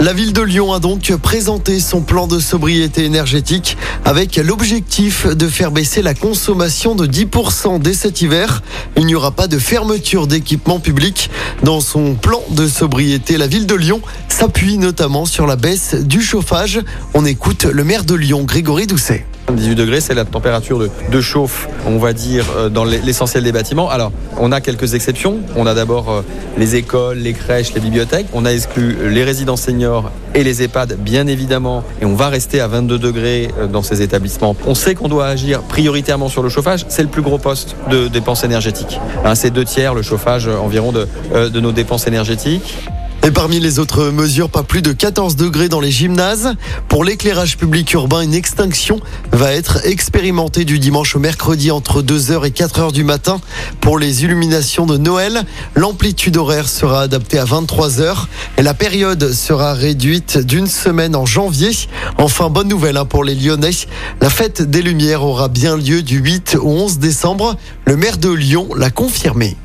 La ville de Lyon a donc présenté son plan de sobriété énergétique avec l'objectif de faire baisser la consommation de 10% dès cet hiver. Il n'y aura pas de fermeture d'équipements publics. Dans son plan de sobriété, la ville de Lyon s'appuie notamment sur la baisse du chauffage. On écoute le maire de Lyon, Grégory Doucet. 18 degrés, c'est la température de, de, chauffe, on va dire, euh, dans l'essentiel des bâtiments. Alors, on a quelques exceptions. On a d'abord euh, les écoles, les crèches, les bibliothèques. On a exclu les résidences seniors et les EHPAD, bien évidemment. Et on va rester à 22 degrés euh, dans ces établissements. On sait qu'on doit agir prioritairement sur le chauffage. C'est le plus gros poste de dépenses énergétiques. Hein, c'est deux tiers le chauffage environ de, de nos dépenses énergétiques. Et parmi les autres mesures, pas plus de 14 degrés dans les gymnases. Pour l'éclairage public urbain, une extinction va être expérimentée du dimanche au mercredi entre 2h et 4h du matin. Pour les illuminations de Noël, l'amplitude horaire sera adaptée à 23h et la période sera réduite d'une semaine en janvier. Enfin, bonne nouvelle hein, pour les Lyonnais. La fête des Lumières aura bien lieu du 8 au 11 décembre. Le maire de Lyon l'a confirmé.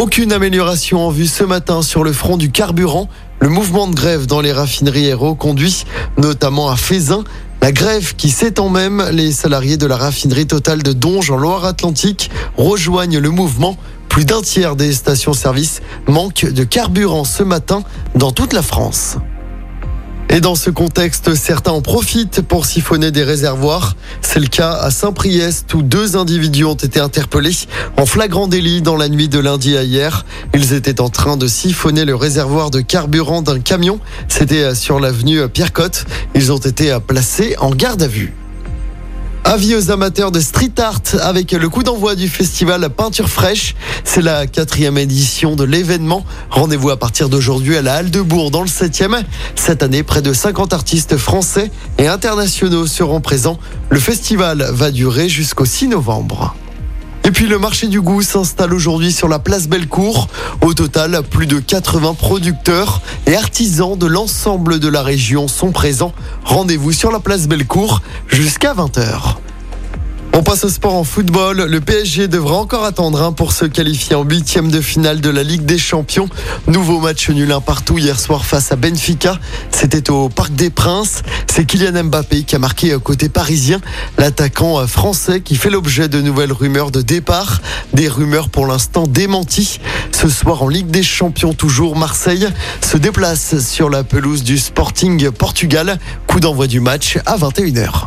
Aucune amélioration en vue ce matin sur le front du carburant. Le mouvement de grève dans les raffineries est reconduit, notamment à Fézin. La grève qui s'étend même, les salariés de la raffinerie totale de Donge en Loire-Atlantique rejoignent le mouvement. Plus d'un tiers des stations-service manquent de carburant ce matin dans toute la France. Et dans ce contexte, certains en profitent pour siphonner des réservoirs. C'est le cas à Saint-Priest où deux individus ont été interpellés en flagrant délit dans la nuit de lundi à hier. Ils étaient en train de siphonner le réservoir de carburant d'un camion. C'était sur l'avenue Pierre-Cotte. Ils ont été placés en garde à vue. Avis aux amateurs de street art avec le coup d'envoi du festival Peinture fraîche. C'est la quatrième édition de l'événement. Rendez-vous à partir d'aujourd'hui à la Halle de Bourg dans le 7e. Cette année, près de 50 artistes français et internationaux seront présents. Le festival va durer jusqu'au 6 novembre. Et puis le marché du goût s'installe aujourd'hui sur la place Bellecour. Au total, plus de 80 producteurs et artisans de l'ensemble de la région sont présents. Rendez-vous sur la place Bellecour jusqu'à 20h. On passe au sport en football. Le PSG devra encore attendre hein, pour se qualifier en huitième de finale de la Ligue des Champions. Nouveau match nul un partout hier soir face à Benfica. C'était au Parc des Princes. C'est Kylian Mbappé qui a marqué côté parisien. L'attaquant français qui fait l'objet de nouvelles rumeurs de départ. Des rumeurs pour l'instant démenties. Ce soir en Ligue des Champions toujours, Marseille se déplace sur la pelouse du Sporting Portugal. Coup d'envoi du match à 21h.